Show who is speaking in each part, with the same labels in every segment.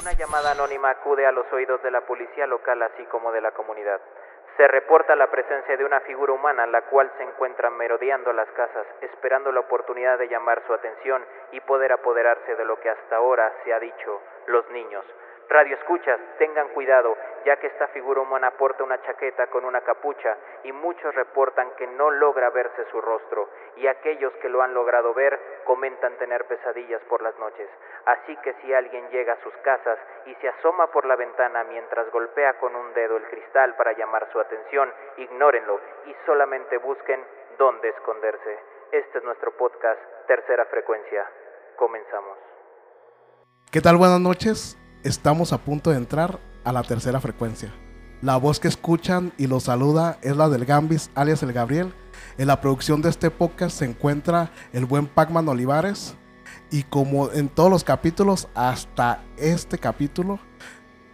Speaker 1: Una llamada anónima acude a los oídos de la policía local así como de la comunidad. Se reporta la presencia de una figura humana la cual se encuentra merodeando las casas, esperando la oportunidad de llamar su atención y poder apoderarse de lo que hasta ahora se ha dicho, los niños. Radio escuchas, tengan cuidado, ya que esta figura humana porta una chaqueta con una capucha y muchos reportan que no logra verse su rostro y aquellos que lo han logrado ver comentan tener pesadillas por las noches. Así que si alguien llega a sus casas y se asoma por la ventana mientras golpea con un dedo el cristal para llamar su atención, ignórenlo y solamente busquen dónde esconderse. Este es nuestro podcast, Tercera Frecuencia. Comenzamos.
Speaker 2: ¿Qué tal? Buenas noches estamos a punto de entrar a la tercera frecuencia. La voz que escuchan y los saluda es la del Gambis, alias el Gabriel. En la producción de este podcast se encuentra el buen Pacman Olivares. Y como en todos los capítulos, hasta este capítulo,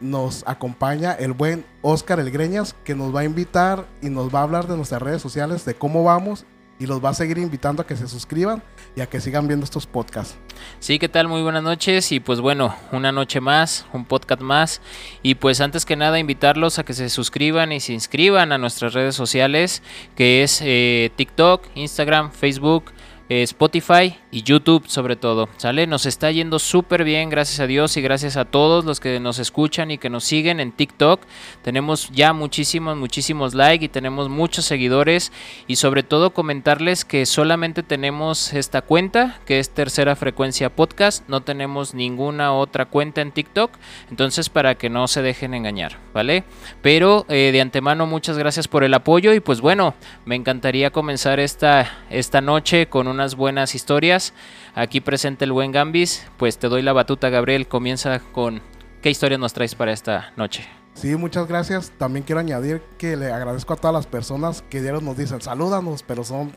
Speaker 2: nos acompaña el buen Oscar El Greñas, que nos va a invitar y nos va a hablar de nuestras redes sociales, de cómo vamos y los va a seguir invitando a que se suscriban y a que sigan viendo estos podcasts.
Speaker 3: Sí, ¿qué tal? Muy buenas noches y pues bueno, una noche más, un podcast más y pues antes que nada invitarlos a que se suscriban y se inscriban a nuestras redes sociales que es eh, TikTok, Instagram, Facebook, Spotify y YouTube sobre todo. ¿Sale? Nos está yendo súper bien, gracias a Dios y gracias a todos los que nos escuchan y que nos siguen en TikTok. Tenemos ya muchísimos, muchísimos likes y tenemos muchos seguidores y sobre todo comentarles que solamente tenemos esta cuenta que es Tercera Frecuencia Podcast. No tenemos ninguna otra cuenta en TikTok. Entonces para que no se dejen engañar, ¿vale? Pero eh, de antemano muchas gracias por el apoyo y pues bueno, me encantaría comenzar esta, esta noche con unas buenas historias. Aquí presente el buen Gambis, pues te doy la batuta Gabriel, comienza con qué historia nos traes para esta noche.
Speaker 2: Sí, muchas gracias. También quiero añadir que le agradezco a todas las personas que dieron nos dicen salúdanos, pero son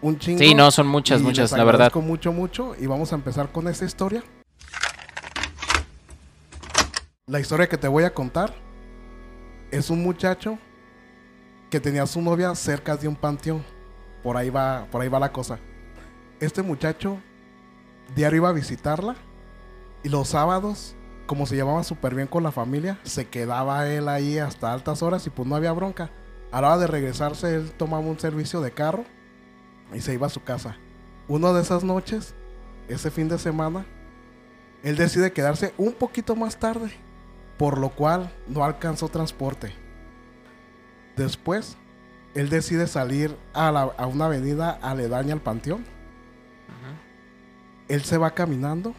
Speaker 2: un chingo.
Speaker 3: Sí, no, son muchas, muchas, la verdad.
Speaker 2: agradezco mucho, mucho. Y vamos a empezar con esta historia. La historia que te voy a contar es un muchacho que tenía a su novia cerca de un panteón. Por ahí va, por ahí va la cosa este muchacho diario iba a visitarla y los sábados, como se llevaba súper bien con la familia, se quedaba él ahí hasta altas horas y pues no había bronca. A la hora de regresarse, él tomaba un servicio de carro y se iba a su casa. Una de esas noches, ese fin de semana, él decide quedarse un poquito más tarde, por lo cual no alcanzó transporte. Después, él decide salir a, a una avenida aledaña al panteón él se va caminando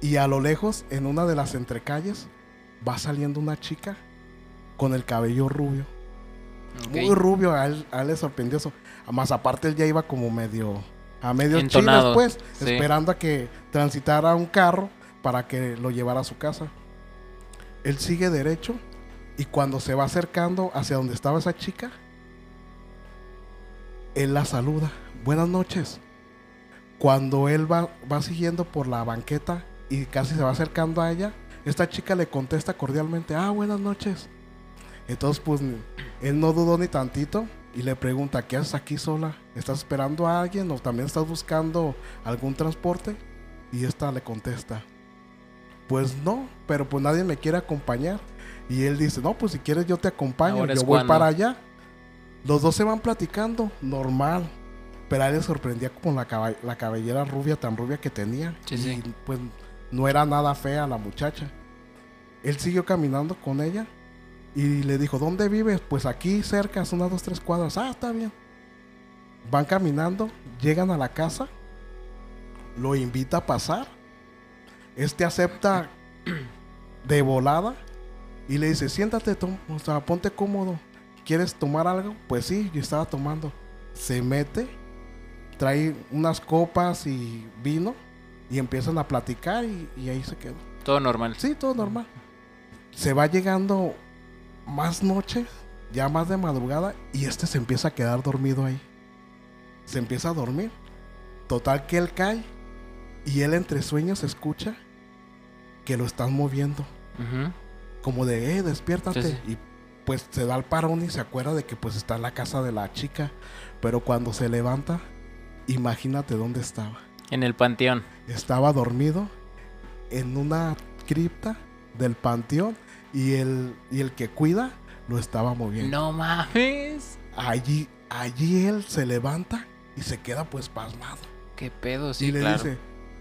Speaker 2: y a lo lejos, en una de las entrecalles, va saliendo una chica con el cabello rubio. Muy rubio, a él, le sorprendió eso. Más aparte, él ya iba como medio a medio chino pues, esperando a que transitara un carro para que lo llevara a su casa. Él sigue derecho y cuando se va acercando hacia donde estaba esa chica, él la saluda. Buenas noches cuando él va, va siguiendo por la banqueta y casi se va acercando a ella, esta chica le contesta cordialmente, ah, buenas noches. Entonces, pues, él no dudó ni tantito y le pregunta, ¿qué haces aquí sola? ¿Estás esperando a alguien o también estás buscando algún transporte? Y esta le contesta, pues no, pero pues nadie me quiere acompañar. Y él dice, no, pues si quieres yo te acompaño, yo voy para allá. Los dos se van platicando, normal. Pero a él le sorprendía como la, la cabellera rubia, tan rubia que tenía. y pues no era nada fea la muchacha. Él siguió caminando con ella y le dijo, ¿dónde vives? Pues aquí cerca, son unas dos, tres cuadras. Ah, está bien. Van caminando, llegan a la casa, lo invita a pasar. Este acepta de volada y le dice, siéntate, o sea, ponte cómodo. ¿Quieres tomar algo? Pues sí, yo estaba tomando. Se mete trae unas copas y vino y empiezan a platicar y, ahí se quedó.
Speaker 3: Todo normal.
Speaker 2: Sí, todo normal. Se va llegando más noche, ya más de madrugada, y este se empieza a quedar dormido ahí. Se empieza a dormir. Total que él cae y él entre sueños escucha que lo están moviendo. Como de, eh, despiértate. Y pues se da el parón y se acuerda de que pues está en la casa de la chica. Pero cuando se levanta, Imagínate dónde estaba.
Speaker 3: En el panteón.
Speaker 2: Estaba dormido en una cripta del panteón y el, y el que cuida lo estaba moviendo.
Speaker 3: No mames.
Speaker 2: Allí, allí él se levanta y se queda pues pasmado.
Speaker 3: Qué pedo, sí,
Speaker 2: y le
Speaker 3: claro.
Speaker 2: dice,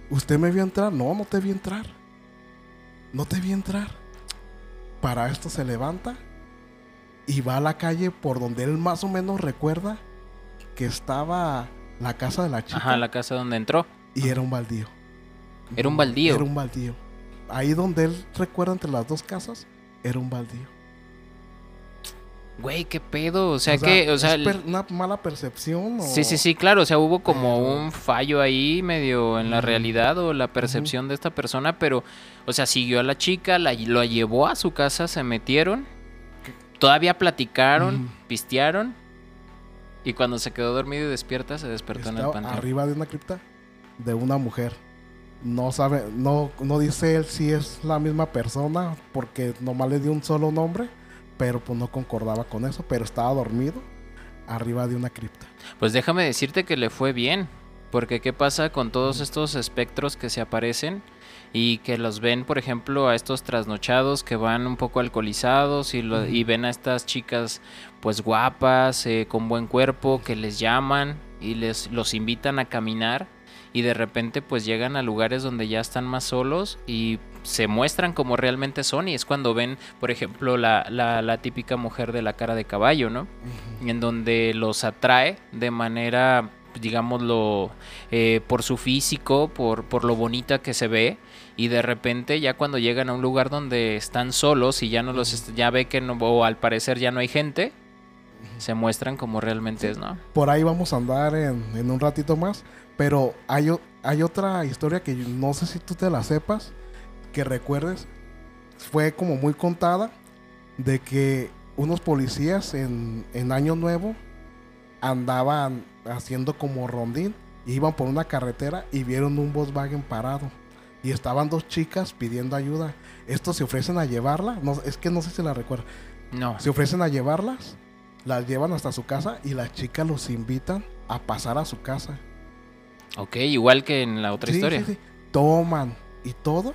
Speaker 2: ¿usted me vio entrar? No, no te vi entrar. No te vi entrar. Para esto se levanta y va a la calle por donde él más o menos recuerda que estaba la casa de la chica
Speaker 3: Ajá, la casa donde entró.
Speaker 2: y era un baldío.
Speaker 3: Era un baldío.
Speaker 2: Era un baldío. Ahí donde él recuerda entre las dos casas, era un baldío.
Speaker 3: Güey, qué pedo. O sea, que, o sea,
Speaker 2: ¿es una mala percepción. o-
Speaker 3: Sí, sí, sí, claro, o sea, hubo como
Speaker 2: Pero-
Speaker 3: un fallo ahí medio en la realidad o la percepción de esta persona, pero, o sea, siguió a la chica, la, lo llevó a su casa, se metieron, todavía platicaron,
Speaker 2: Ujú.
Speaker 3: pistearon, y cuando se quedó dormido y despierta, se despertó en el panteón.
Speaker 2: arriba de una cripta de una mujer. No sabe, no, no dice él si es la misma persona, porque nomás le dio un solo nombre, pero pues no concordaba con eso, pero estaba dormido arriba de una cripta.
Speaker 3: Pues déjame decirte que le fue bien, porque ¿qué pasa con todos estos espectros que se aparecen y que los ven, por ejemplo, a estos trasnochados que van un poco alcoholizados y, lo- y ven a estas chicas pues guapas, eh, con buen cuerpo, que les llaman y les los invitan a caminar y de repente pues llegan a lugares donde ya están más solos y se muestran como realmente son y es cuando ven, por ejemplo, la, la, la típica mujer de la cara de caballo, ¿no? en donde los atrae de manera, digámoslo, eh, por su físico, por, por lo bonita que se ve, y de repente ya cuando llegan a un lugar donde están solos y ya no los ya ve que no, o al parecer ya no hay gente, se muestran como realmente es, ¿no?
Speaker 2: Por ahí vamos a andar en, en un ratito más, pero hay, hay otra historia que no sé si tú te la sepas, que recuerdes, fue como muy contada, de que unos policías en, en Año Nuevo andaban haciendo como rondín, iban por una carretera y vieron un Volkswagen parado. Y estaban dos chicas pidiendo ayuda. Estos se ofrecen a llevarla. No, es que no sé si la recuerdo.
Speaker 3: No.
Speaker 2: Se ofrecen a llevarlas, las llevan hasta su casa y las chicas los invitan a pasar a su casa.
Speaker 3: Ok, igual que en la otra
Speaker 2: Sí,
Speaker 3: historia.
Speaker 2: sí, sí. Toman y todo.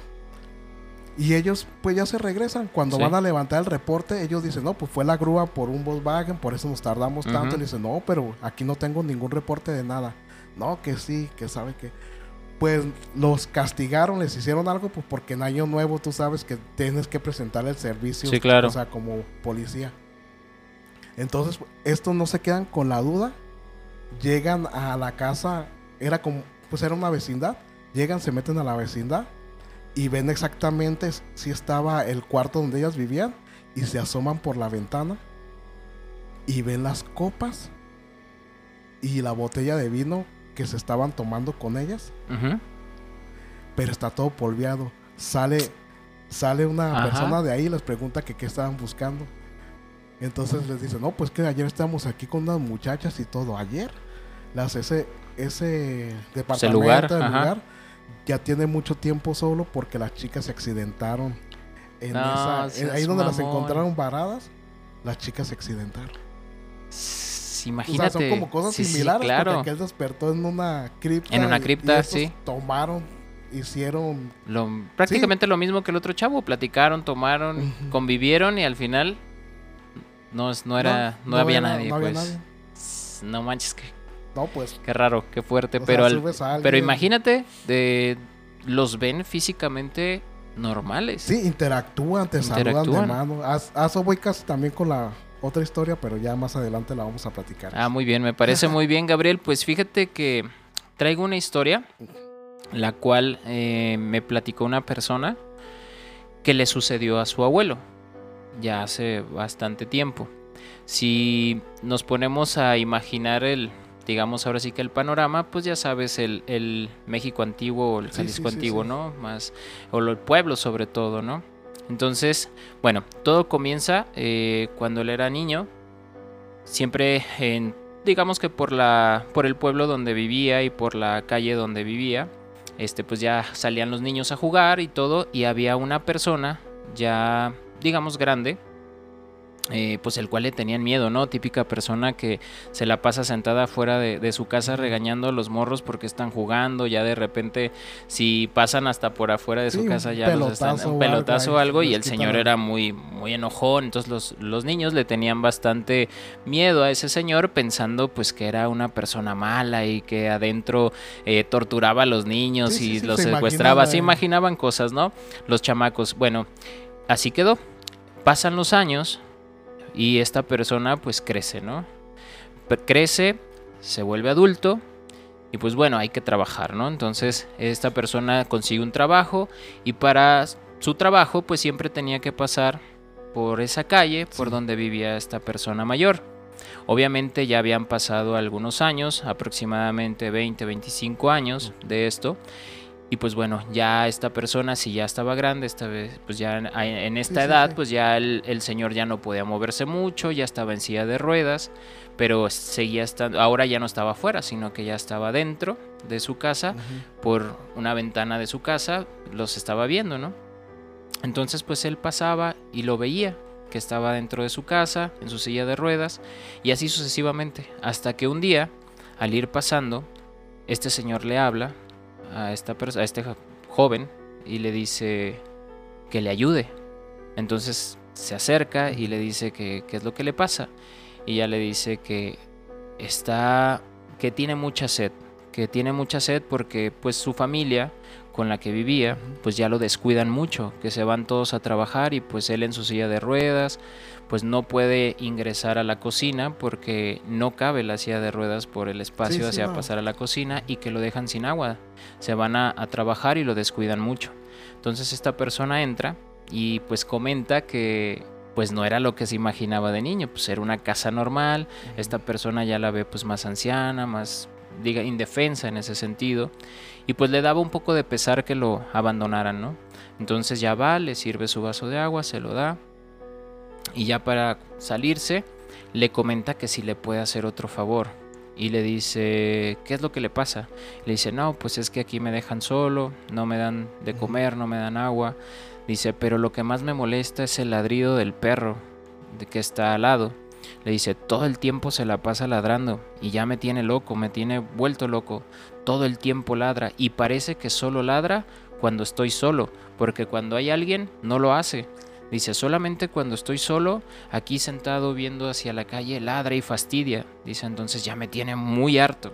Speaker 2: Y ellos pues ya se regresan. Cuando
Speaker 3: Sí.
Speaker 2: van a levantar el reporte, ellos dicen, no, pues fue la grúa por un Volkswagen, por eso nos tardamos tanto. Y le dicen, no, pero aquí no tengo ningún reporte de nada. No, que sí, que sabe que... Pues los castigaron, les hicieron algo, pues porque en Año Nuevo tú sabes que tienes que presentar el servicio.
Speaker 3: Sí, claro.
Speaker 2: O sea, como policía. Entonces, estos no se quedan con la duda. Llegan a la casa, era como, pues era una vecindad. Llegan, se meten a la vecindad y ven exactamente si estaba el cuarto donde ellas vivían y se asoman por la ventana y ven las copas y la botella de vino que se estaban tomando con ellas, pero está todo polveado. Sale, sale una
Speaker 3: Ajá.
Speaker 2: persona de ahí y les pregunta que qué estaban buscando. Entonces les dice, no, pues que ayer estábamos aquí con unas muchachas y todo. Ayer, las ese, ese departamento,
Speaker 3: lugar,
Speaker 2: el
Speaker 3: ajá.
Speaker 2: lugar, ya tiene mucho tiempo solo porque las chicas se accidentaron. En
Speaker 3: No,
Speaker 2: esa- en-
Speaker 3: seas
Speaker 2: ahí donde las encontraron varadas, las chicas se accidentaron.
Speaker 3: S-
Speaker 2: O
Speaker 3: Imagínate.
Speaker 2: sea, son como cosas
Speaker 3: Sí, sí,
Speaker 2: similares
Speaker 3: claro.
Speaker 2: porque aquel despertó en una cripta.
Speaker 3: En una
Speaker 2: y- y
Speaker 3: cripta, sí.
Speaker 2: Tomaron, hicieron
Speaker 3: Lo- prácticamente lo mismo que el otro chavo. Platicaron, tomaron, convivieron y al final no, no era, no, había nadie.
Speaker 2: no había
Speaker 3: pues.
Speaker 2: nadie.
Speaker 3: No manches, qué,
Speaker 2: No, pues.
Speaker 3: qué raro, qué fuerte.
Speaker 2: o
Speaker 3: pero,
Speaker 2: sea,
Speaker 3: al- pero imagínate, de, los ven físicamente normales.
Speaker 2: Sí, interactúan, te saludan de
Speaker 3: Interactúan.
Speaker 2: mano. A, a eso voy casi también con la otra historia, pero ya más adelante la vamos a platicar.
Speaker 3: Ah, muy bien, me parece muy bien, Gabriel. Pues fíjate que traigo una historia, la cual eh, me platicó una persona que le sucedió a su abuelo, ya hace bastante tiempo. Si nos ponemos a imaginar el, digamos ahora sí que el panorama, pues ya sabes, el, el México antiguo, o el Jalisco
Speaker 2: sí, sí,
Speaker 3: antiguo,
Speaker 2: sí.
Speaker 3: ¿no? Más, o el pueblo sobre todo, ¿no? Entonces, bueno, todo comienza eh, cuando él era niño, siempre en, digamos que por la, por el pueblo donde vivía y por la calle donde vivía, este, pues ya salían los niños a jugar y todo, y había una persona ya, digamos, grande, eh, pues el cual le tenían miedo, ¿no? Típica persona que se la pasa sentada fuera de, su casa regañando a los morros porque están jugando, ya de repente si pasan hasta por afuera de su casa ya los están un pelotazo o algo, y el señor era muy muy enojón, entonces los, los niños le tenían bastante miedo a ese señor pensando pues que era una persona mala y que adentro eh, torturaba a los niños y los secuestraba, se imaginaban cosas, ¿no? Los chamacos, bueno, así quedó. Pasan los años, y esta persona pues crece, ¿no? Crece, se vuelve adulto y pues bueno, hay que trabajar, ¿no? Entonces esta persona consigue un trabajo y para su trabajo pues siempre tenía que pasar por esa calle por donde vivía esta persona mayor. Obviamente ya habían pasado algunos años, aproximadamente 20, 25 años de esto, y pues bueno, ya esta persona, si ya estaba grande, esta vez, pues ya en, esta edad, pues ya el, señor ya no podía moverse mucho, ya estaba en silla de ruedas, pero seguía estando, ahora ya no estaba afuera, sino que ya estaba dentro de su casa, por una ventana de su casa, los estaba viendo, ¿no? Entonces pues él pasaba y lo veía, que estaba dentro de su casa, en su silla de ruedas, y así sucesivamente, hasta que un día, al ir pasando, este señor le habla a, esta a este joven y le dice que le ayude. Entonces se acerca y le dice que qué es lo que le pasa. Y ella le dice que está, que tiene mucha sed, que tiene mucha sed porque pues su familia con la que vivía pues ya lo descuidan mucho, que se van todos a trabajar y pues él en su silla de ruedas pues no puede ingresar a la cocina porque no cabe la silla de ruedas por el espacio hacia pasar a la cocina y que lo dejan sin agua. Se van a, trabajar y lo descuidan mucho. Entonces esta persona entra y pues comenta que pues no era lo que se imaginaba de niño, pues era una casa normal, esta persona ya la ve pues más anciana, más diga indefensa en ese sentido y pues le daba un poco de pesar que lo abandonaran, ¿no? Entonces ya va, le sirve su vaso de agua, se lo da y ya para salirse le comenta que si le puede hacer otro favor. Y le dice, ¿qué es lo que le pasa? Le dice, no, pues es que aquí me dejan solo, no me dan de comer, no me dan agua. Dice, pero lo que más me molesta es el ladrido del perro de que está al lado. Le dice, todo el tiempo se la pasa ladrando y ya me tiene loco, me tiene vuelto loco. Todo el tiempo ladra y parece que solo ladra cuando estoy solo, porque cuando hay alguien no lo hace. Dice, solamente cuando estoy solo, aquí sentado viendo hacia la calle, ladra y fastidia. Dice, entonces ya me tiene muy harto.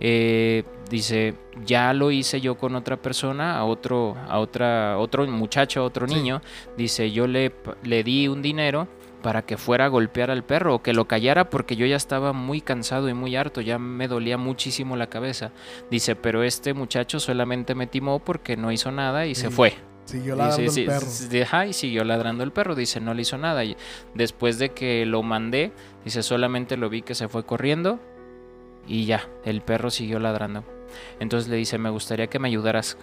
Speaker 3: Eh, dice, ya lo hice yo con otra persona, a otro, a otra, otro muchacho, a otro niño. Dice, yo le, le di un dinero para que fuera a golpear al perro o que lo callara porque yo ya estaba muy cansado y muy harto, ya me dolía muchísimo la cabeza. Dice, pero este muchacho solamente me timó porque no hizo nada y se fue.
Speaker 2: Siguió ladrando el perro.
Speaker 3: y siguió ladrando el perro. Dice, no le hizo nada. Y después de que lo mandé, dice, solamente lo vi que se fue corriendo y ya, el perro siguió ladrando. Entonces le dice, me gustaría que me ayudaras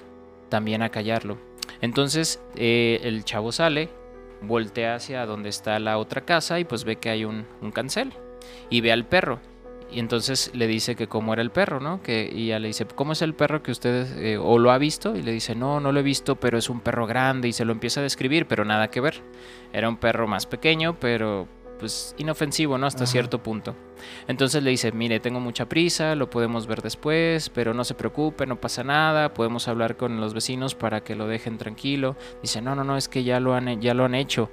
Speaker 3: también a callarlo. Entonces eh, el chavo sale, voltea hacia donde está la otra casa y pues ve que hay un, un cancel y ve al perro. Y entonces le dice que cómo era el perro, ¿no? Que, y ella le dice, ¿cómo es el perro que usted eh, o lo ha visto? Y le dice, no, no lo he visto, pero es un perro grande y se lo empieza a describir, pero nada que ver. Era un perro más pequeño, pero pues inofensivo, ¿no? Hasta cierto punto. Entonces le dice, mire, tengo mucha prisa, lo podemos ver después, pero no se preocupe, no pasa nada, podemos hablar con los vecinos para que lo dejen tranquilo. Dice, no, no, no, es que ya lo han, ya lo han hecho.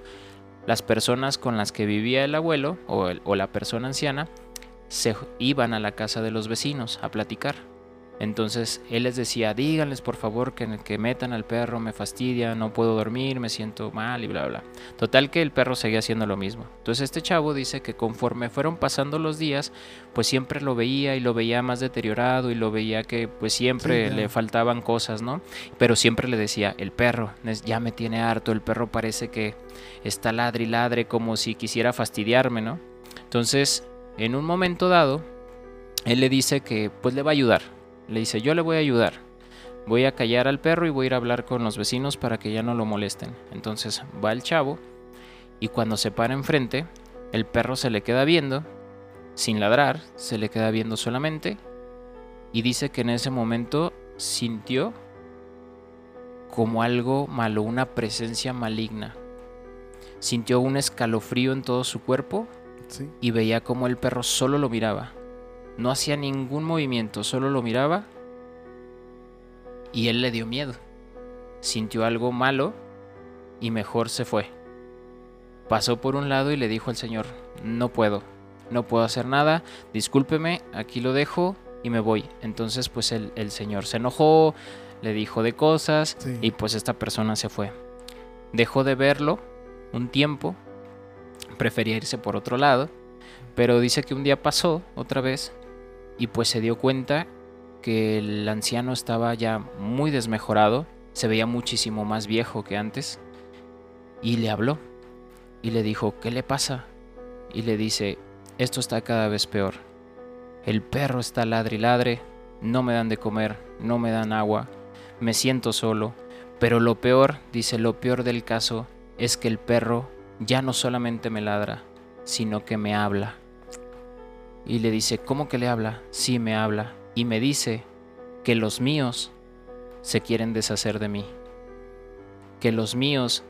Speaker 3: Las personas con las que vivía el abuelo o, o la persona anciana se iban a la casa de los vecinos a platicar. Entonces él les decía, díganles por favor que, que metan al perro, me fastidia, no puedo dormir, me siento mal y bla, bla. Total que el perro seguía haciendo lo mismo. Entonces este chavo dice que conforme fueron pasando los días, pues siempre lo veía y lo veía más deteriorado y lo veía que pues siempre le faltaban cosas, ¿no? Pero siempre le decía, el perro ya me tiene harto, el perro parece que está ladre y ladre como si quisiera fastidiarme, ¿no? Entonces en un momento dado, él le dice que pues le va a ayudar. Le dice, yo le voy a ayudar. Voy a callar al perro y voy a ir a hablar con los vecinos para que ya no lo molesten. Entonces va el chavo y cuando se para enfrente, el perro se le queda viendo, sin ladrar, se le queda viendo solamente y dice que en ese momento sintió como algo malo, una presencia maligna. sintió un escalofrío en todo su cuerpo
Speaker 2: Sí.
Speaker 3: y veía como el perro solo lo miraba. No hacía ningún movimiento, solo lo miraba y él le dio miedo. Sintió algo malo y mejor se fue. Pasó por un lado y le dijo al Señor, no puedo, no puedo hacer nada, discúlpeme, aquí lo dejo y me voy. Entonces pues el, el Señor se enojó, le dijo de cosas
Speaker 2: Sí.
Speaker 3: y pues esta persona se fue. Dejó de verlo un tiempo, prefería irse por otro lado, pero dice que un día pasó otra vez y pues se dio cuenta que el anciano estaba ya muy desmejorado, se veía muchísimo más viejo que antes y le habló y le dijo, ¿qué le pasa? Y le dice, esto está cada vez peor. El perro está ladre y ladre, no me dan de comer, no me dan agua, me siento solo, pero lo peor, dice, lo peor del caso es que el perro ya no solamente me ladra, sino que me habla. Y le dice, ¿cómo que le habla? Sí, me habla. Y me dice que los míos se quieren deshacer de mí. Que los míos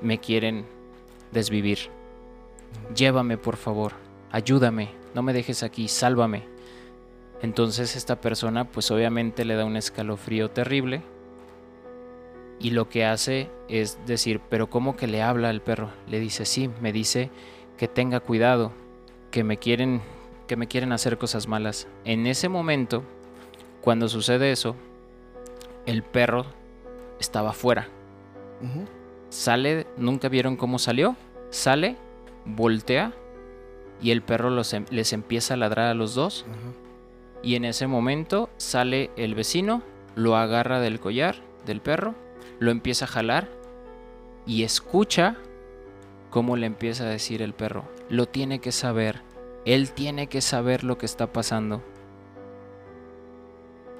Speaker 3: me quieren desvivir. Llévame, por favor. Ayúdame. No me dejes aquí. Sálvame. Entonces esta persona pues obviamente le da un escalofrío terrible. Y lo que hace es decir, pero ¿cómo que le habla al perro? Le dice, sí, me dice que tenga cuidado, que me quieren, que me quieren hacer cosas malas. En ese momento, cuando sucede eso, el perro estaba fuera. Sale, nunca vieron cómo salió. Sale, voltea y el perro los em- les empieza a ladrar a los dos. Y en ese momento sale el vecino, lo agarra del collar del perro, lo empieza a jalar y escucha cómo le empieza a decir el perro. Lo tiene que saber. Él tiene que saber lo que está pasando.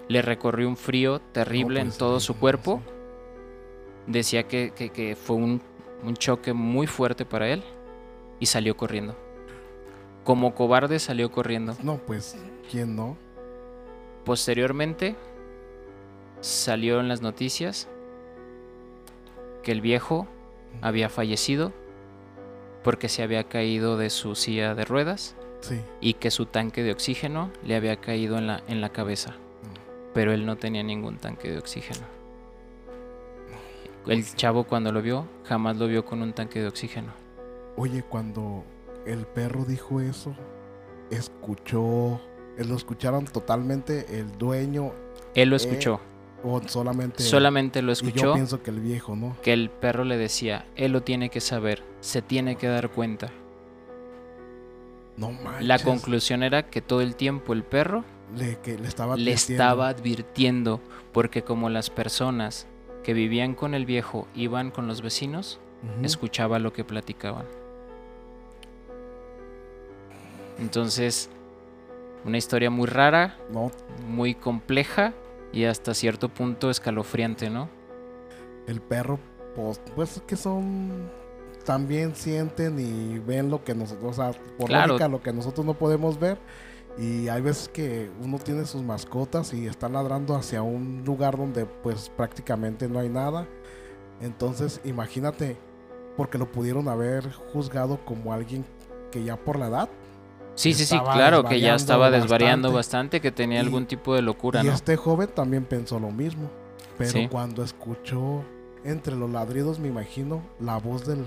Speaker 3: Le recorrió un frío terrible en todo su cuerpo. Decía que, que- que fue un, un choque muy fuerte para él y salió corriendo. Como cobarde salió corriendo.
Speaker 2: No, pues, ¿quién no?
Speaker 3: Posteriormente salió en las noticias que el viejo había fallecido porque se había caído de su silla de ruedas
Speaker 2: Sí.
Speaker 3: y que su tanque de oxígeno le había caído en la, en la cabeza. Pero él no tenía ningún tanque de oxígeno. El chavo cuando lo vio, jamás lo vio con un tanque de oxígeno.
Speaker 2: Oye, cuando el perro dijo eso, escuchó, lo escucharon totalmente el dueño
Speaker 3: Él lo
Speaker 2: Eh,
Speaker 3: escuchó,
Speaker 2: o solamente
Speaker 3: solamente lo
Speaker 2: Y
Speaker 3: escuchó.
Speaker 2: yo pienso que el viejo, ¿no?
Speaker 3: que el perro le decía, él lo tiene que saber, se tiene que dar cuenta.
Speaker 2: No manches.
Speaker 3: La conclusión era que todo el tiempo el perro
Speaker 2: le, que le estaba
Speaker 3: le
Speaker 2: advirtiendo.
Speaker 3: estaba advirtiendo, porque como las personas que vivían con el viejo iban con los vecinos, escuchaba lo que platicaban. Entonces, una historia muy rara,
Speaker 2: No,
Speaker 3: muy compleja y hasta cierto punto escalofriante, ¿no?
Speaker 2: el perro, pues, pues que son también sienten y ven lo que nosotros, o sea, por
Speaker 3: Claro.
Speaker 2: lógica, lo que nosotros no podemos ver. Y hay veces que uno tiene sus mascotas y están ladrando hacia un lugar donde pues prácticamente no hay nada. Entonces, imagínate, porque lo pudieron haber juzgado como alguien que ya por la edad.
Speaker 3: Sí, sí, sí, claro, que ya estaba desvariando
Speaker 2: bastante.
Speaker 3: bastante, que tenía
Speaker 2: Y-
Speaker 3: algún tipo de locura,
Speaker 2: y
Speaker 3: ¿no?
Speaker 2: este joven también pensó lo mismo. Pero
Speaker 3: Sí.
Speaker 2: cuando escuchó entre los ladridos, me imagino, la voz del...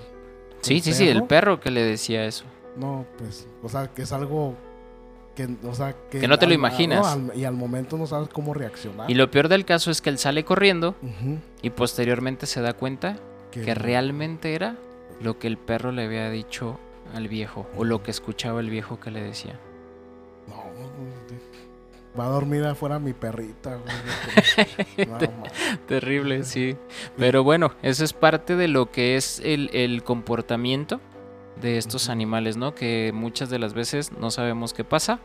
Speaker 3: Sí,
Speaker 2: del
Speaker 3: sí, sí, el
Speaker 2: perro,
Speaker 3: perro que le decía eso.
Speaker 2: No, pues, o sea, que es algo que, o sea, que...
Speaker 3: Que no te lo imaginas.
Speaker 2: no, al- y al momento no sabes cómo reaccionar.
Speaker 3: Y lo peor del caso es que él sale corriendo y posteriormente se da cuenta que realmente era lo que el perro le había dicho al viejo o lo que escuchaba el viejo que le decía.
Speaker 2: No, güey, va a dormir afuera mi perrita. güey, no,
Speaker 3: Terrible, sí. Pero bueno, eso es parte de lo que es el, el comportamiento de estos animales, ¿no? Que muchas de las veces no sabemos qué pasa,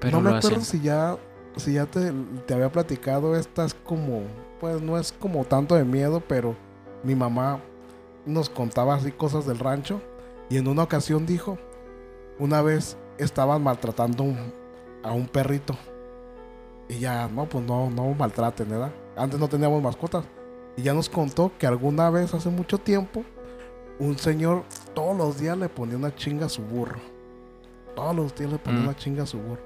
Speaker 3: pero
Speaker 2: no me
Speaker 3: lo
Speaker 2: acuerdo
Speaker 3: hacen.
Speaker 2: si ya, si ya te, te había platicado, esta es como, pues no es como tanto de miedo, pero mi mamá nos contaba así cosas del rancho y en una ocasión dijo, una vez estaban maltratando a un perrito y ya, no, pues no, no maltraten, ¿verdad? Antes no teníamos mascotas y ya nos contó que alguna vez hace mucho tiempo un señor todos los días le ponía una chinga a su burro. Todos los días le ponía
Speaker 3: Mm.
Speaker 2: una chinga a su burro.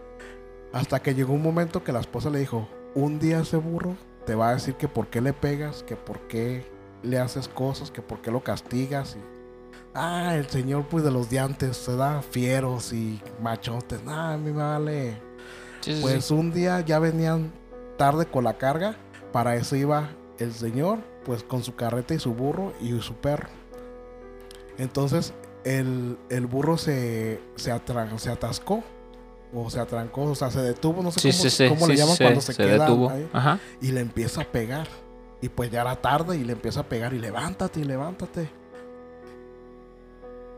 Speaker 2: Hasta que llegó un momento que la esposa le dijo, un día ese burro te va a decir que por qué le pegas, que por qué le haces cosas, que por qué lo castigas. Y, ah, el señor pues de los de antes se da fieros y machotes. Ah, a mí me vale.
Speaker 3: Sí, sí,
Speaker 2: Pues
Speaker 3: sí.
Speaker 2: un día ya venían tarde con la carga. Para eso iba el señor, pues con su carreta y su burro y su perro. Entonces el, el burro se, se, se atascó. O se atrancó, o sea, se detuvo, no sé
Speaker 3: Sí,
Speaker 2: cómo,
Speaker 3: sí, sí,
Speaker 2: cómo le llaman cuando se,
Speaker 3: se
Speaker 2: quedan
Speaker 3: detuvo.
Speaker 2: ahí.
Speaker 3: Ajá.
Speaker 2: Y le empieza a pegar. Y pues ya era tarde y le empieza a pegar y levántate y levántate.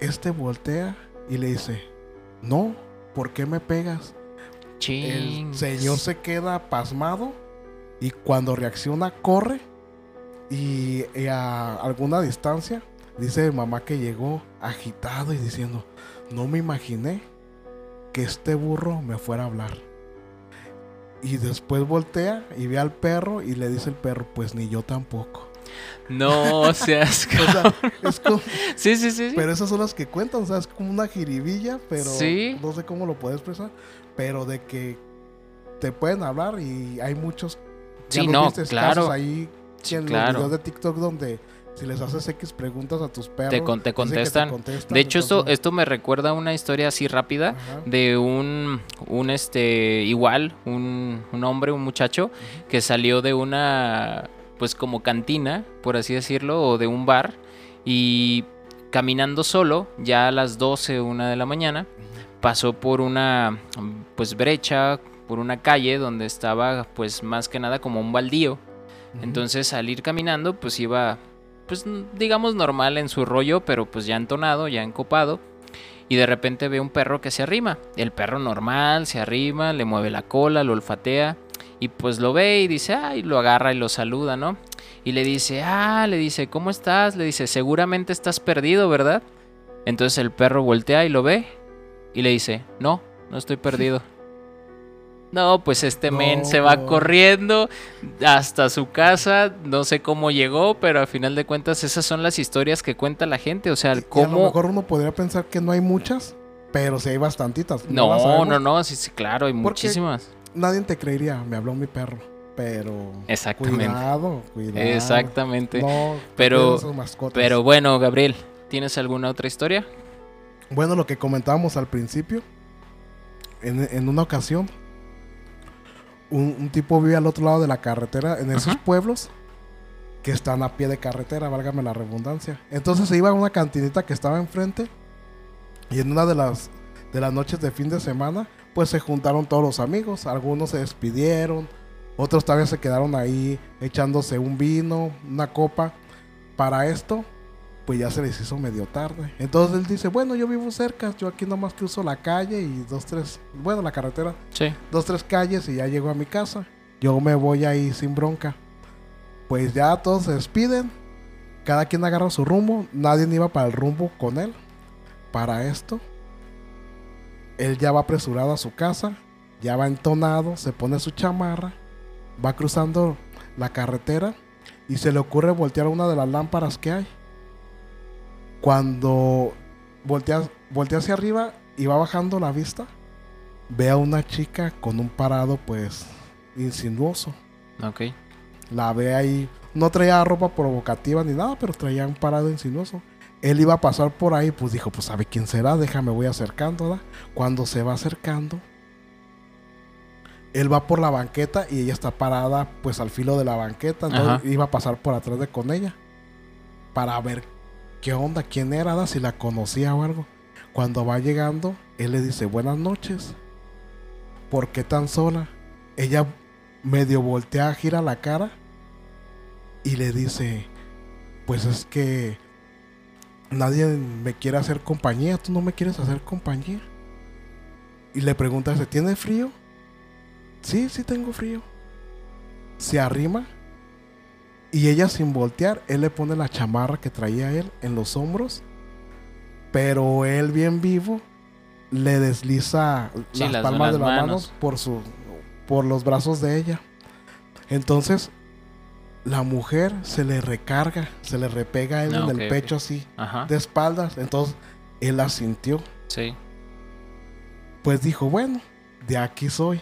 Speaker 2: Este voltea y le dice, no, ¿por qué me pegas? El señor se queda pasmado y cuando reacciona corre y, y a alguna distancia dice mamá que llegó agitado y diciendo, no me imaginé que este burro me fuera a hablar. Y después voltea y ve al perro y le dice el perro, pues ni yo tampoco.
Speaker 3: No seas.
Speaker 2: O sea, es como,
Speaker 3: sí, sí, sí. sí.
Speaker 2: pero esas son las que cuentan, o sea, es como una jiribilla, pero
Speaker 3: Sí.
Speaker 2: no sé cómo lo puedo expresar, pero de que te pueden hablar y hay muchos
Speaker 3: Sí,
Speaker 2: los
Speaker 3: no,
Speaker 2: viste,
Speaker 3: claro.
Speaker 2: casos ahí
Speaker 3: Sí,
Speaker 2: en los
Speaker 3: claro.
Speaker 2: videos de TikTok donde si les haces X preguntas a tus perros
Speaker 3: Te, con- te
Speaker 2: dicen que te contestan.
Speaker 3: De hecho, esto,
Speaker 2: entonces-
Speaker 3: esto me recuerda a una historia así rápida
Speaker 2: Ajá.
Speaker 3: de un, un este, igual, un, un hombre, un muchacho, que salió de una, pues como cantina, por así decirlo, o de un bar, y caminando solo, ya a las 12, una de la mañana, pasó por una, pues brecha, por una calle donde estaba, pues más que nada como un baldío. Entonces al ir caminando, pues iba, pues digamos normal en su rollo, pero pues ya entonado, ya encopado. Y de repente ve un perro que se arrima. El perro normal se arrima, le mueve la cola, lo olfatea. Y pues lo ve y dice, ay, lo agarra y lo saluda, ¿no? Y le dice, ah, le dice, ¿cómo estás? Le dice, seguramente estás perdido, ¿verdad? Entonces el perro voltea y lo ve. Y le dice, no, no estoy perdido. No, pues este men se va corriendo hasta su casa, no sé cómo llegó, pero al final de cuentas esas son las historias que cuenta la gente, o sea, el
Speaker 2: Y a lo
Speaker 3: cómo...
Speaker 2: mejor uno podría pensar que no hay muchas, pero sí hay bastantitas.
Speaker 3: No, no, no, sí, sí, claro, hay
Speaker 2: Porque-
Speaker 3: muchísimas.
Speaker 2: Nadie te creería, me habló mi perro, pero
Speaker 3: Exactamente.
Speaker 2: cuidado, cuidado.
Speaker 3: Exactamente.
Speaker 2: No,
Speaker 3: Pero-. Pero bueno, Gabriel, ¿tienes alguna otra historia?
Speaker 2: Bueno, lo que comentábamos al principio, en, en una ocasión, un, un tipo vive al otro lado de la carretera, en esos
Speaker 3: Ajá.
Speaker 2: pueblos que están a pie de carretera, válgame la redundancia. Entonces se iba a una cantinita que estaba enfrente y en una de las, de las noches de fin de semana, pues se juntaron todos los amigos, algunos se despidieron, otros todavía se quedaron ahí echándose un vino, una copa. Para esto, pues ya se les hizo medio tarde. Entonces él dice, bueno, yo vivo cerca, yo aquí nomás cruzo la calle y dos, tres, bueno, la carretera,
Speaker 3: Sí.
Speaker 2: dos, tres calles y ya llego a mi casa. Yo me voy ahí sin bronca. Pues ya todos se despiden, cada quien agarra su rumbo, nadie iba para el rumbo con él. Para esto, él ya va apresurado a su casa, ya va entonado, se pone su chamarra, va cruzando la carretera y se le ocurre voltear una de las lámparas que hay. Cuando voltea, voltea hacia arriba y va bajando la vista, ve a una chica con un parado pues insinuoso.
Speaker 3: Ok.
Speaker 2: La ve ahí, no traía ropa provocativa ni nada, pero traía un parado insinuoso. Él iba a pasar por ahí, pues dijo, pues sabe quién será, déjame voy acercando, ¿verdad? Cuando se va acercando, él va por la banqueta y ella está parada pues al filo de la banqueta, entonces
Speaker 3: Ajá.
Speaker 2: iba a pasar por atrás de con ella para ver qué onda, quién era, ¿verdad? si la conocía o algo. Cuando va llegando, él le dice, buenas noches. ¿Por qué tan sola? Ella medio voltea, gira la cara y le dice, pues es que nadie me quiere hacer compañía, tú no me quieres hacer compañía. Y le pregunta, ¿se tiene frío? Sí, sí tengo frío. Se arrima y ella sin voltear, él le pone la chamarra que traía él en los hombros, pero él bien vivo le desliza
Speaker 3: Sí,
Speaker 2: las,
Speaker 3: las-
Speaker 2: palmas de
Speaker 3: las
Speaker 2: las
Speaker 3: manos.
Speaker 2: manos por su por los brazos de ella. Entonces, la mujer se le recarga, se le repega a él
Speaker 3: Ah,
Speaker 2: en el pecho así,
Speaker 3: Ajá.
Speaker 2: de espaldas. Entonces él la sintió.
Speaker 3: Sí.
Speaker 2: Pues dijo, bueno, de aquí soy.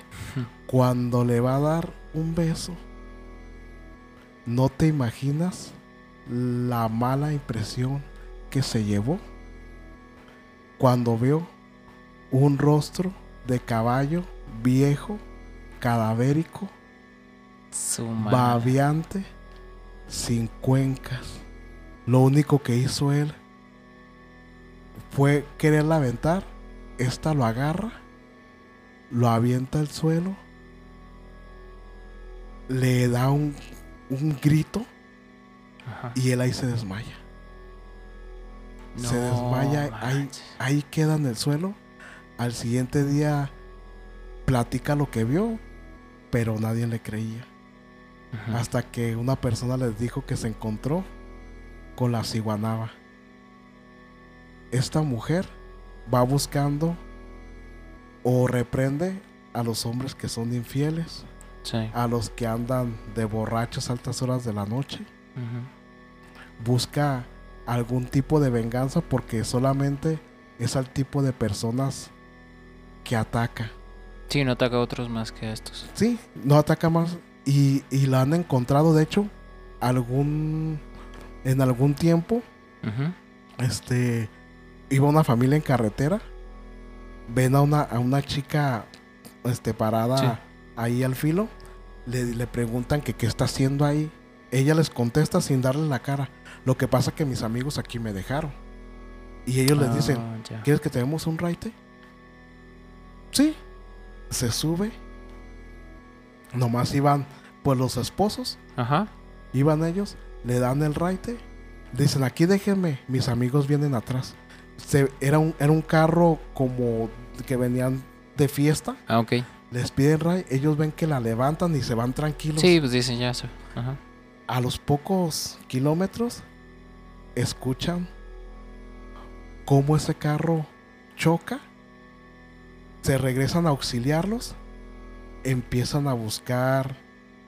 Speaker 2: Cuando le va a dar un beso, no te imaginas la mala impresión que se llevó cuando vio un rostro de caballo viejo, cadavérico,
Speaker 3: Su
Speaker 2: babeante, sin cuencas. Lo único que hizo él fue quererla aventar. Esta lo agarra, lo avienta al suelo, le da un, un grito
Speaker 3: Ajá.
Speaker 2: y él ahí se desmaya. se desmaya, ahí, ahí queda en el suelo. Al siguiente día platica lo que vio, pero nadie le creía. Hasta que una persona les dijo que se encontró con la ciguanaba. Esta mujer va buscando o reprende a los hombres que son infieles,
Speaker 3: Sí.
Speaker 2: a los que andan de borrachos a altas horas de la noche. Busca algún tipo de venganza porque solamente es al tipo de personas que ataca.
Speaker 3: Sí, no ataca a otros más que a estos.
Speaker 2: Sí, no ataca más. Y, y la han encontrado, de hecho, algún. En algún tiempo, este. Iba una familia en carretera. Ven a una, a una chica este, parada
Speaker 3: Sí.
Speaker 2: ahí al filo. Le, le preguntan que qué está haciendo ahí. Ella les contesta sin darle la cara. Lo que pasa que mis amigos aquí me dejaron. Y ellos les dicen,
Speaker 3: Ah.
Speaker 2: ¿Quieres que te demos un raite? Sí. Se sube. Nomás iban, pues los esposos,
Speaker 3: Ajá.
Speaker 2: iban ellos, le dan el raite. Dicen, aquí déjenme, mis amigos vienen atrás. Se, era, un, era un carro como que venían de fiesta.
Speaker 3: Ah, ok.
Speaker 2: Les piden ray, ellos ven que la levantan y se van tranquilos.
Speaker 3: Sí, pues dicen ya. eso. Ajá.
Speaker 2: A los pocos kilómetros, escuchan cómo ese carro choca, se regresan a auxiliarlos, empiezan a buscar,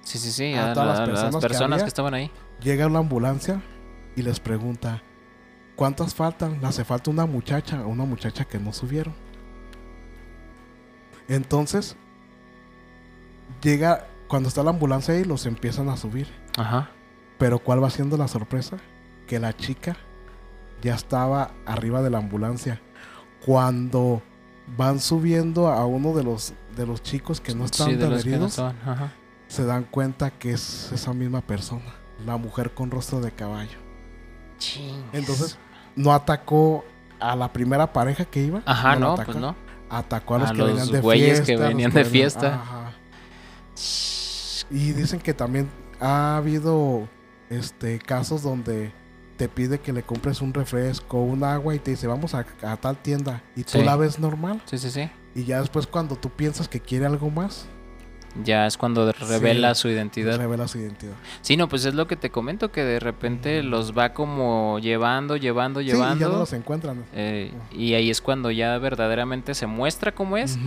Speaker 3: Sí, sí, sí.
Speaker 2: A
Speaker 3: A,
Speaker 2: todas las
Speaker 3: la-
Speaker 2: personas
Speaker 3: las
Speaker 2: que
Speaker 3: personas que,
Speaker 2: había.
Speaker 3: estaban ahí.
Speaker 2: llega la ambulancia y les pregunta, ¿cuántas faltan? Le hace falta una muchacha, una muchacha que no subieron. Entonces, llega, cuando está la ambulancia ahí, los empiezan a subir.
Speaker 3: Ajá.
Speaker 2: Pero ¿cuál va siendo la sorpresa? Que la chica ya estaba arriba de la ambulancia. Cuando van subiendo a uno de los de los chicos que no están
Speaker 3: sí, de
Speaker 2: tan
Speaker 3: no
Speaker 2: heridos,
Speaker 3: estaban. Ajá.
Speaker 2: se dan cuenta que es esa misma persona, la mujer con rostro de caballo. Entonces, no atacó a la primera pareja que iba.
Speaker 3: Ajá, no,
Speaker 2: atacó,
Speaker 3: pues no.
Speaker 2: Atacó a los
Speaker 3: A
Speaker 2: que
Speaker 3: los
Speaker 2: venían de fiesta.
Speaker 3: que
Speaker 2: a los
Speaker 3: venían
Speaker 2: que
Speaker 3: de fiesta.
Speaker 2: Ajá. Y dicen que también ha habido este casos donde te pide que le compres un refresco, un agua y te dice vamos a, a tal tienda y tú
Speaker 3: Sí.
Speaker 2: la ves normal
Speaker 3: Sí, sí, sí.
Speaker 2: y ya después cuando tú piensas que quiere algo más
Speaker 3: Ya es cuando revela
Speaker 2: Sí,
Speaker 3: su identidad.
Speaker 2: revela su identidad.
Speaker 3: Sí, no, pues es lo que te comento, que de repente los va como llevando, llevando,
Speaker 2: Sí, y ya
Speaker 3: llevando.
Speaker 2: no los encuentran.
Speaker 3: eh, y ahí es cuando ya verdaderamente se muestra cómo es.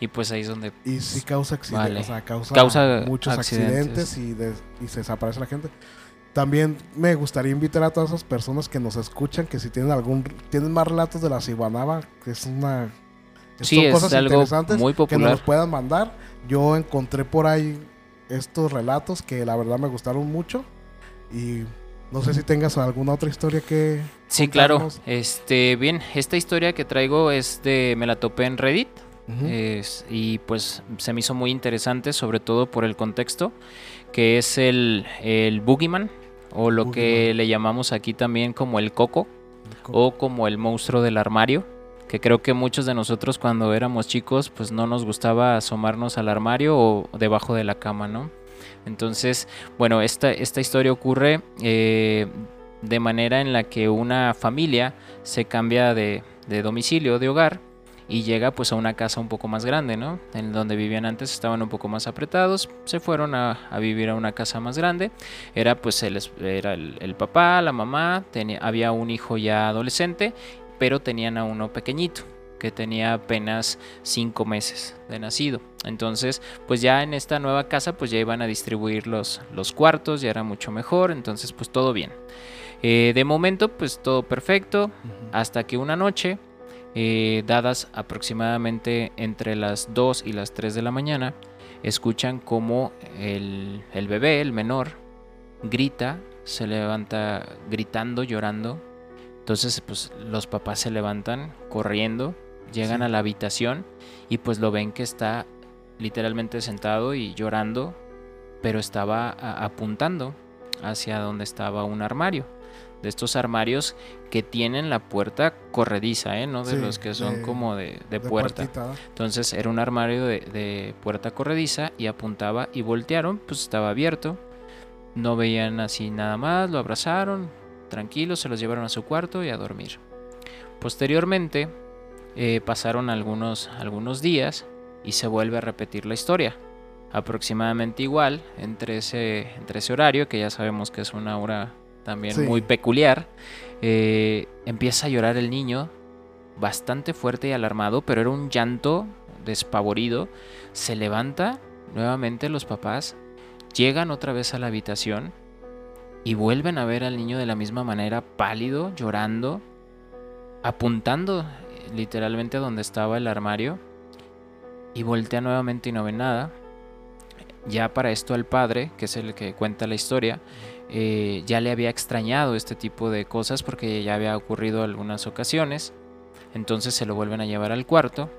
Speaker 3: Y pues ahí es donde...
Speaker 2: Y sí causa accidentes,
Speaker 3: Vale.
Speaker 2: o sea, causa,
Speaker 3: Causa
Speaker 2: muchos
Speaker 3: accidentes.
Speaker 2: accidentes, y, de- y se desaparece la gente. También me gustaría invitar a todas esas personas que nos escuchan que si tienen algún tienen más relatos de la ciguanaba, que es una
Speaker 3: Sí,
Speaker 2: son
Speaker 3: es
Speaker 2: cosas
Speaker 3: algo
Speaker 2: interesantes
Speaker 3: muy
Speaker 2: que nos
Speaker 3: popular.
Speaker 2: los puedan mandar. Yo encontré por ahí estos relatos que la verdad me gustaron mucho y no sé si tengas alguna otra historia que
Speaker 3: Sí, claro. Este, bien, esta historia que traigo es de... Me la topé en Reddit. Es- y pues se me hizo muy interesante, sobre todo por el contexto, que es el, el Boogeyman, o lo que le llamamos aquí también como el coco,
Speaker 2: Co-
Speaker 3: o como el monstruo del armario, que creo que muchos de nosotros cuando éramos chicos pues no nos gustaba asomarnos al armario o debajo de la cama, ¿no? Entonces, bueno, esta, esta historia ocurre eh, de manera en la que una familia se cambia de, de domicilio, de hogar, y llega pues a una casa un poco más grande, ¿no? En donde vivían antes estaban un poco más apretados, se fueron a, a vivir a una casa más grande. Era pues el, era el, el papá, la mamá, tenía, había un hijo ya adolescente, pero tenían a uno pequeñito. que tenía apenas cinco meses de nacido. Entonces, pues ya en esta nueva casa, pues ya iban a distribuir los, los cuartos, ya era mucho mejor, entonces pues todo bien. Eh, de momento, pues todo perfecto, hasta que una noche, eh, dadas aproximadamente entre las 2 y las 3 de la mañana, escuchan como el, el bebé, el menor, grita, se levanta gritando, llorando. Entonces, pues los papás se levantan corriendo, llegan
Speaker 2: Sí.
Speaker 3: a la habitación y pues lo ven que está literalmente sentado y llorando, pero estaba apuntando hacia donde estaba un armario. De estos armarios que tienen la puerta corrediza, ¿eh? No de
Speaker 2: Sí,
Speaker 3: los que son
Speaker 2: de-
Speaker 3: como de, de
Speaker 2: De
Speaker 3: puerta. Entonces era un armario de, de puerta corrediza y apuntaba y voltearon, pues estaba abierto. No veían así nada más, lo abrazaron, tranquilos, se los llevaron a su cuarto y a dormir. Posteriormente eh, pasaron algunos, algunos días y se vuelve a repetir la historia. Aproximadamente igual, entre ese, entre ese horario, que ya sabemos que es una hora también
Speaker 2: Sí.
Speaker 3: muy peculiar, eh, empieza a llorar el niño bastante fuerte y alarmado, pero era un llanto despavorido. Se levanta nuevamente los papás, llegan otra vez a la habitación y vuelven a ver al niño de la misma manera, pálido, llorando, apuntando literalmente a donde estaba el armario y voltea nuevamente y no ve nada. Ya para esto al padre, que es el que cuenta la historia, eh, ya le había extrañado este tipo de cosas porque ya había ocurrido algunas ocasiones. Entonces se lo vuelven a llevar al cuarto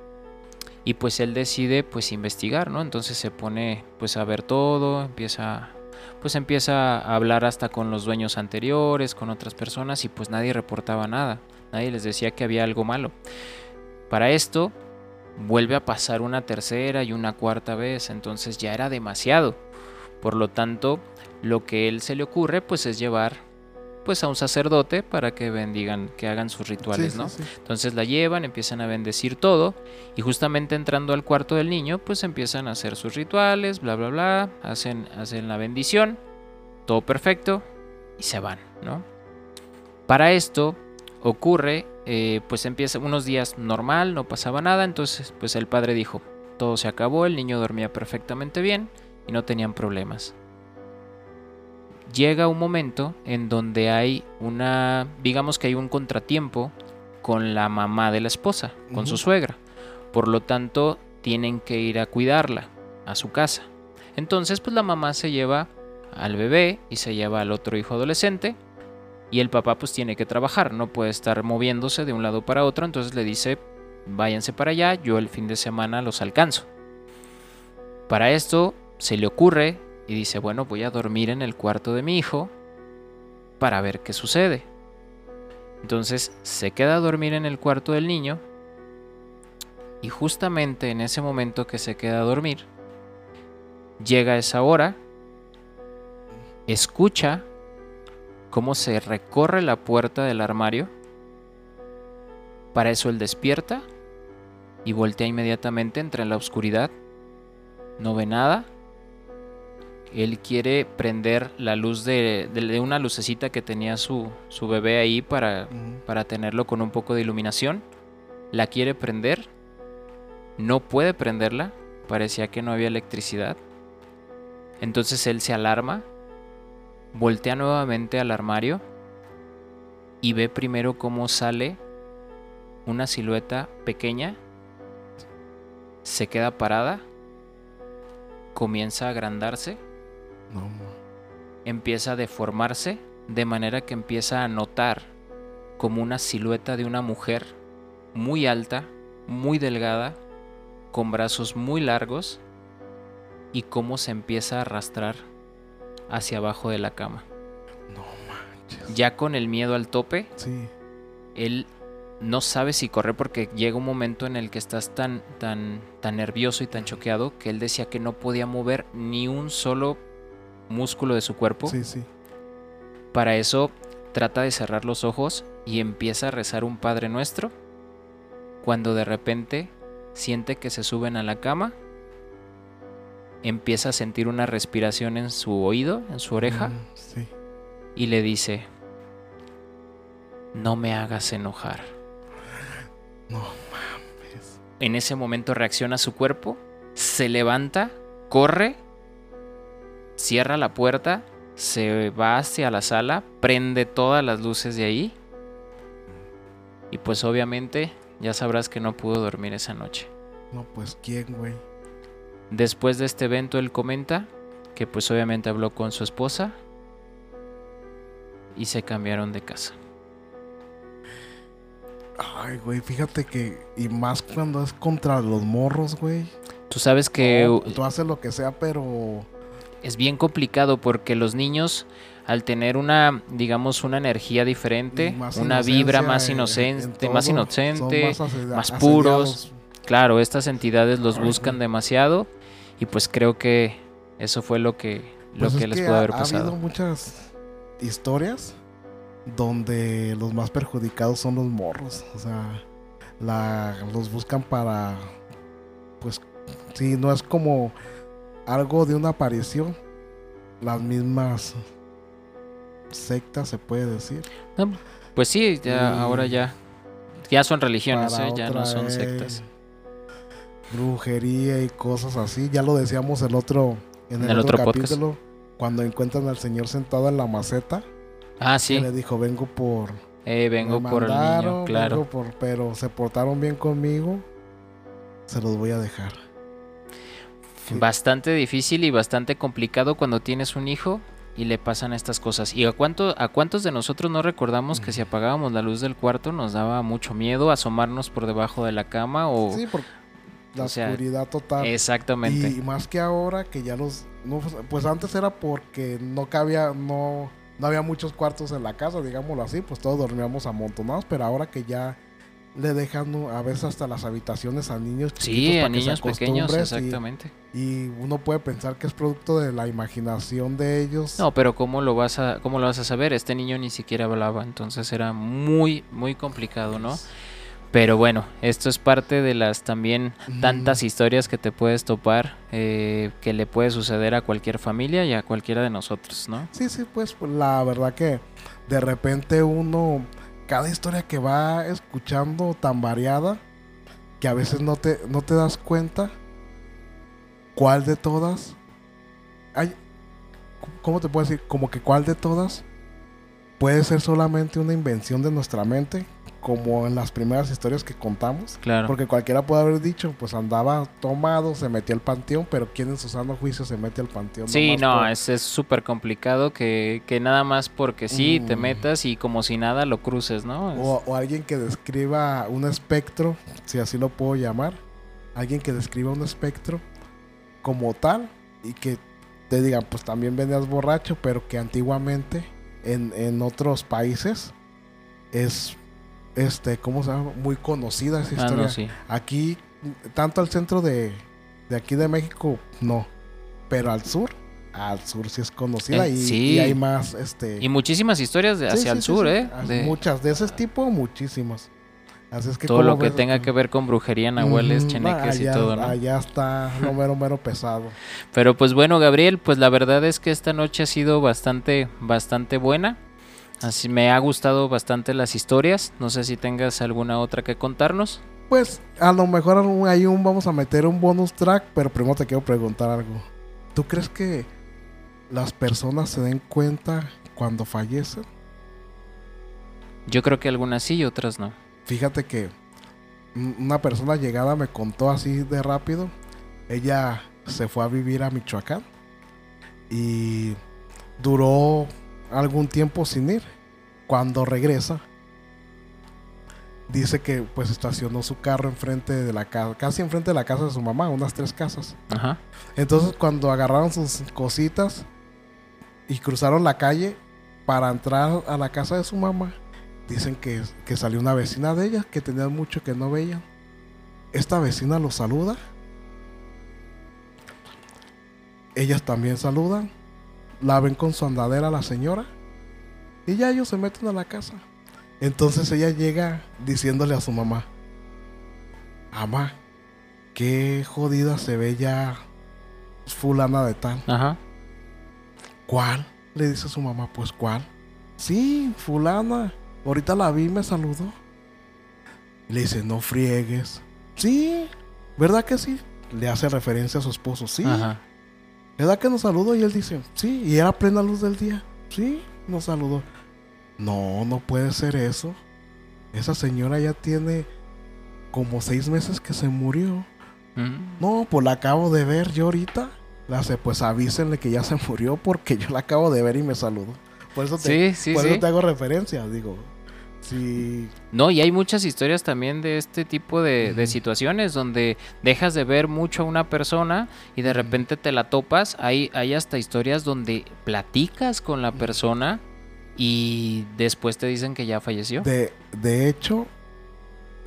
Speaker 3: y pues él decide pues investigar, ¿no? Entonces se pone pues a ver todo, empieza pues empieza a hablar hasta con los dueños anteriores, con otras personas y pues nadie reportaba nada, nadie les decía que había algo malo. Para esto vuelve a pasar una tercera y una cuarta vez, entonces ya era demasiado. Por lo tanto, lo que él se le ocurre pues es llevar pues a un sacerdote para que bendigan, que hagan sus rituales,
Speaker 2: Sí,
Speaker 3: ¿no?
Speaker 2: sí, sí.
Speaker 3: Entonces la llevan, empiezan a bendecir todo y justamente entrando al cuarto del niño, pues empiezan a hacer sus rituales, bla, bla, bla, hacen, hacen la bendición, todo perfecto y se van, ¿no? Para esto ocurre, eh, pues empieza unos días normal, no pasaba nada, entonces pues el padre dijo, todo se acabó, el niño dormía perfectamente bien y no tenían problemas. Llega un momento en donde hay una, digamos que hay un contratiempo con la mamá de la esposa, con su suegra. Por lo tanto, tienen que ir a cuidarla a su casa. Entonces, pues la mamá se lleva al bebé y se lleva al otro hijo adolescente y el papá pues tiene que trabajar, no puede estar moviéndose de un lado para otro, entonces le dice, váyanse para allá, yo el fin de semana los alcanzo. Para esto se le ocurre y dice, bueno, voy a dormir en el cuarto de mi hijo para ver qué sucede. Entonces se queda a dormir en el cuarto del niño y justamente en ese momento que se queda a dormir, llega esa hora, escucha cómo se recorre la puerta del armario. Para eso él despierta y voltea inmediatamente, entra en la oscuridad, no ve nada. Él quiere prender la luz de, de- una lucecita que tenía su, su bebé ahí para, para tenerlo con un poco de iluminación. La quiere prender. No puede prenderla. Parecía que no había electricidad. Entonces él se alarma. Voltea nuevamente al armario. Y ve primero cómo sale una silueta pequeña. Se queda parada. Comienza a agrandarse
Speaker 2: No,
Speaker 3: empieza a deformarse de manera que empieza a notar como una silueta de una mujer muy alta, muy delgada, con brazos muy largos y cómo se empieza a arrastrar hacia abajo de la cama.
Speaker 2: no manches.
Speaker 3: Ya con el miedo al tope,
Speaker 2: Sí.
Speaker 3: él no sabe si correr porque llega un momento en el que estás tan, tan, tan nervioso y tan choqueado que él decía que no podía mover ni un solo músculo de su cuerpo.
Speaker 2: Sí, sí.
Speaker 3: Para eso trata de cerrar los ojos y empieza a rezar un Padre Nuestro cuando de repente siente que se suben a la cama, empieza a sentir una respiración en su oído, en su oreja,
Speaker 2: Mm, Sí.
Speaker 3: y le dice, no me hagas enojar.
Speaker 2: No
Speaker 3: en ese momento reacciona su cuerpo, se levanta, corre, cierra la puerta, se va hacia la sala, prende todas las luces de ahí y pues obviamente ya sabrás que no pudo dormir esa noche.
Speaker 2: No, pues quién, güey.
Speaker 3: Después de este evento él comenta que pues obviamente habló con su esposa y se cambiaron de casa.
Speaker 2: Ay, güey, fíjate que. Y más cuando es contra los morros, güey.
Speaker 3: Tú sabes que
Speaker 2: No, tú haces lo que sea, pero.
Speaker 3: es bien complicado porque los niños al tener una, digamos, una energía diferente, una vibra más
Speaker 2: en- en
Speaker 3: inocente, más inocente, más puros. claro, estas entidades los buscan demasiado y pues creo que eso fue lo que lo
Speaker 2: Pues
Speaker 3: que
Speaker 2: es
Speaker 3: les
Speaker 2: que
Speaker 3: pudo
Speaker 2: ha-
Speaker 3: haber
Speaker 2: Ha
Speaker 3: pasado.
Speaker 2: habido muchas historias donde los más perjudicados son los morros. O sea, la, los buscan para. Pues, sí, no es como algo de una aparición. Las mismas sectas, se puede decir.
Speaker 3: Pues sí, ya,
Speaker 2: Y-
Speaker 3: ahora ya ya son religiones, ¿eh? ya no son sectas.
Speaker 2: Brujería y cosas así. Ya lo decíamos el otro en el,
Speaker 3: En el
Speaker 2: otro,
Speaker 3: otro podcast.
Speaker 2: capítulo. Cuando encuentran al señor sentado en la maceta.
Speaker 3: Ah,
Speaker 2: Que
Speaker 3: sí.
Speaker 2: le dijo, vengo por...
Speaker 3: Eh, vengo
Speaker 2: me
Speaker 3: por el niño, claro.
Speaker 2: vengo por- pero se portaron bien conmigo. Se los voy a dejar. Sí.
Speaker 3: Bastante difícil y bastante complicado cuando tienes un hijo y le pasan estas cosas. ¿Y a, cuánto, a cuántos de nosotros no recordamos que si apagábamos la luz del cuarto nos daba mucho miedo asomarnos por debajo de la cama o...
Speaker 2: Sí, por la
Speaker 3: o sea,
Speaker 2: oscuridad total.
Speaker 3: Exactamente.
Speaker 2: Y más que ahora que ya los... no, pues- pues antes era porque no cabía, no, no había muchos cuartos en la casa, digámoslo así, pues todos dormíamos amontonados, pero ahora que ya le dejan a veces hasta las habitaciones a niños chiquitos
Speaker 3: Sí, a niños pequeños,
Speaker 2: y-
Speaker 3: exactamente.
Speaker 2: Y, uno puede pensar que es producto de la imaginación de ellos.
Speaker 3: No, pero ¿cómo lo vas a cómo lo vas a saber? Este niño ni siquiera hablaba, entonces era muy muy complicado, ¿no? Pero bueno, esto es parte de las también tantas historias que te puedes topar, eh, que le puede suceder a cualquier familia y a cualquiera de nosotros, ¿no?
Speaker 2: Sí, sí, pues pues, la verdad que de repente uno, cada historia que va escuchando tan variada, que a veces no te, no te das cuenta cuál de todas, hay, ¿cómo te puedo decir? Como que cuál de todas puede ser solamente una invención de nuestra mente, como en las primeras historias que contamos.
Speaker 3: Claro.
Speaker 2: Porque cualquiera puede haber dicho, pues andaba tomado, se metió al panteón, pero ¿quién en su sano juicio se mete al panteón?
Speaker 3: Sí, no,
Speaker 2: por-
Speaker 3: es súper complicado que, que nada más porque sí te
Speaker 2: Mm.
Speaker 3: metas y como si nada lo cruces, ¿no? Es-
Speaker 2: O, o alguien que describa un espectro, si así lo puedo llamar, alguien que describa un espectro como tal y que te digan, pues también venías borracho, pero que antiguamente en, en otros países es, este, ¿cómo se llama? Muy conocida esa
Speaker 3: ah,
Speaker 2: historia.
Speaker 3: no, sí.
Speaker 2: Aquí, tanto al centro de, de aquí de México, no, pero al sur, al sur sí es conocida
Speaker 3: Eh,
Speaker 2: y,
Speaker 3: sí.
Speaker 2: y hay más, este...
Speaker 3: Y muchísimas historias de hacia
Speaker 2: sí,
Speaker 3: el
Speaker 2: sí,
Speaker 3: sur. ¿eh? De
Speaker 2: Muchas de ese tipo, muchísimas. Así es que
Speaker 3: todo lo que
Speaker 2: ves,
Speaker 3: tenga que ver con brujería, nahuales,
Speaker 2: Ujú,
Speaker 3: cheneques y todo, ¿no?
Speaker 2: Allá está lo mero, mero pesado.
Speaker 3: Pero pues bueno, Gabriel, pues la verdad es que esta noche ha sido bastante, bastante buena. Así me ha gustado bastante las historias. No sé si tengas alguna otra que contarnos.
Speaker 2: Pues a lo mejor ahí un, vamos a meter un bonus track, pero primero te quiero preguntar algo. ¿Tú crees que las personas se den cuenta cuando fallecen?
Speaker 3: Yo creo que algunas sí y otras no.
Speaker 2: Fíjate que un- una persona llegada me contó así de rápido. Ella se fue a vivir a Michoacán y duró algún tiempo sin ir. Cuando regresa, dice que pues estacionó su carro enfrente de la casa, casi enfrente de la casa de su mamá, unas tres casas.
Speaker 3: Ajá.
Speaker 2: Entonces cuando agarraron sus cositas y cruzaron la calle para entrar a la casa de su mamá, dicen que, que salió una vecina de ella que tenían mucho que no veían. Esta vecina los saluda. Ellas también saludan. La ven con su andadera la señora. Y ya ellos se meten a la casa. Entonces ella llega diciéndole a su mamá. Mamá, qué jodida se ve ya fulana de tal.
Speaker 3: Ajá.
Speaker 2: ¿Cuál? Le dice su mamá, pues ¿cuál? Sí, fulana. Ahorita la vi y me saludó. Le dice, no friegues. Sí, ¿verdad que sí? Le hace referencia a su esposo, sí.
Speaker 3: Ajá.
Speaker 2: ¿Verdad que nos saludó? Y él dice, sí, y era plena luz del día. Sí, nos saludó. No, no puede ser eso. Esa señora ya tiene como seis meses que se murió.
Speaker 3: Mm.
Speaker 2: No, pues la acabo de ver yo ahorita. Le hace, pues avísenle que ya se murió porque yo la acabo de ver y me saludó. Por eso te,
Speaker 3: Sí, sí,
Speaker 2: por
Speaker 3: sí.
Speaker 2: eso te hago referencia, digo. Sí,
Speaker 3: No, y hay muchas historias también de este tipo de, situaciones donde dejas de ver mucho a una persona y de repente te la topas. Hay, hay hasta historias donde platicas con la persona y después te dicen que ya falleció.
Speaker 2: De, de hecho,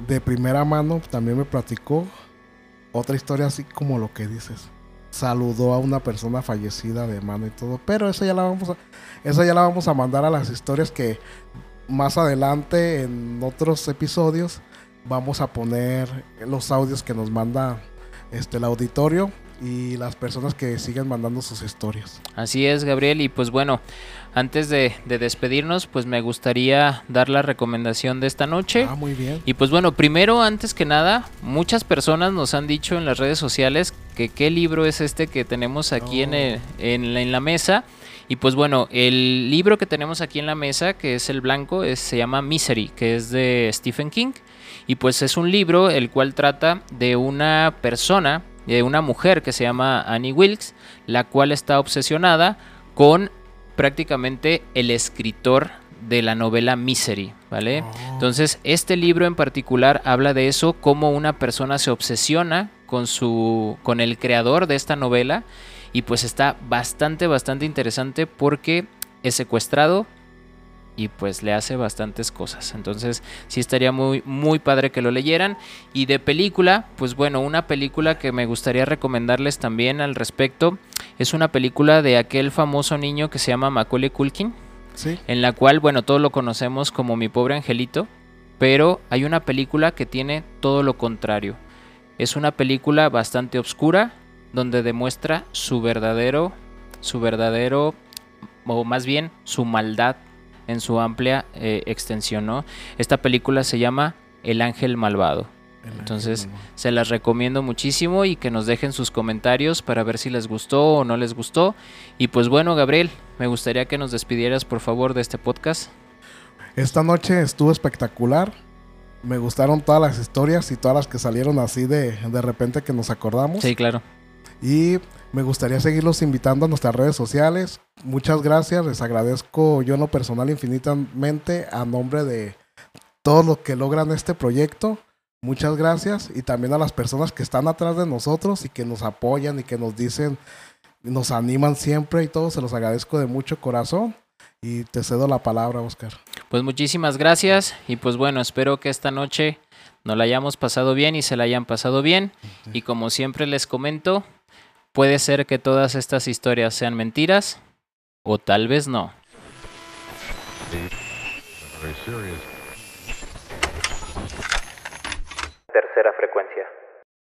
Speaker 2: de primera mano también me platicó otra historia así como lo que dices. Saludó a una persona fallecida de mano y todo, pero esa ya la vamos a, esa ya la vamos a mandar a las historias que más adelante en otros episodios vamos a poner los audios que nos manda este el auditorio y las personas que siguen mandando sus historias.
Speaker 3: Así es, Gabriel. Y pues bueno, antes de, de despedirnos, pues me gustaría dar la recomendación de esta noche.
Speaker 2: Ah, muy bien.
Speaker 3: Y pues bueno, primero, antes que nada, muchas personas nos han dicho en las redes sociales que qué libro es este que tenemos aquí en,
Speaker 2: Oh.
Speaker 3: el- en la- en la mesa. Y pues bueno, el libro que tenemos aquí en la mesa, que es el blanco, es- se llama Misery, que es de Stephen King. Y pues es un libro el cual trata de una persona, de una mujer que se llama Annie Wilkes, la cual está obsesionada con prácticamente el escritor de la novela Misery, ¿vale?
Speaker 2: Oh.
Speaker 3: Entonces, este libro en particular habla de eso, cómo una persona se obsesiona con su con el creador de esta novela y pues está bastante bastante interesante porque es secuestrado y pues le hace bastantes cosas. Entonces, sí estaría muy muy padre que lo leyeran y de película, pues bueno, una película que me gustaría recomendarles también al respecto es una película de aquel famoso niño que se llama Macaulay Culkin
Speaker 2: Sí.
Speaker 3: en la cual, bueno, todos lo conocemos como Mi pobre angelito, pero hay una película que tiene todo lo contrario. Es una película bastante oscura donde demuestra su verdadero, su verdadero, o más bien su maldad en su amplia eh, extensión, ¿no? Esta película se llama El ángel malvado.
Speaker 2: El
Speaker 3: Entonces,
Speaker 2: ángel malvado.
Speaker 3: Se las recomiendo muchísimo y que nos dejen sus comentarios para ver si les gustó o no les gustó. Y pues bueno, Gabriel, me gustaría que nos despidieras por favor de este podcast.
Speaker 2: Esta noche estuvo espectacular. Me gustaron todas las historias y todas las que salieron así de, de repente que nos acordamos.
Speaker 3: Sí, claro.
Speaker 2: Y me gustaría seguirlos invitando a nuestras redes sociales. Muchas gracias. Les agradezco yo en lo personal infinitamente a nombre de todos los que logran este proyecto. Muchas gracias. Y también a las personas que están atrás de nosotros y que nos apoyan y que nos dicen, nos animan siempre y todo. Se los agradezco de mucho corazón. Y te cedo la palabra, Oscar.
Speaker 3: Pues muchísimas gracias y pues bueno, espero que esta noche nos la hayamos pasado bien y se la hayan pasado bien. Y como siempre les comento, puede ser que todas estas historias sean mentiras o tal vez no.
Speaker 1: Tercera frecuencia.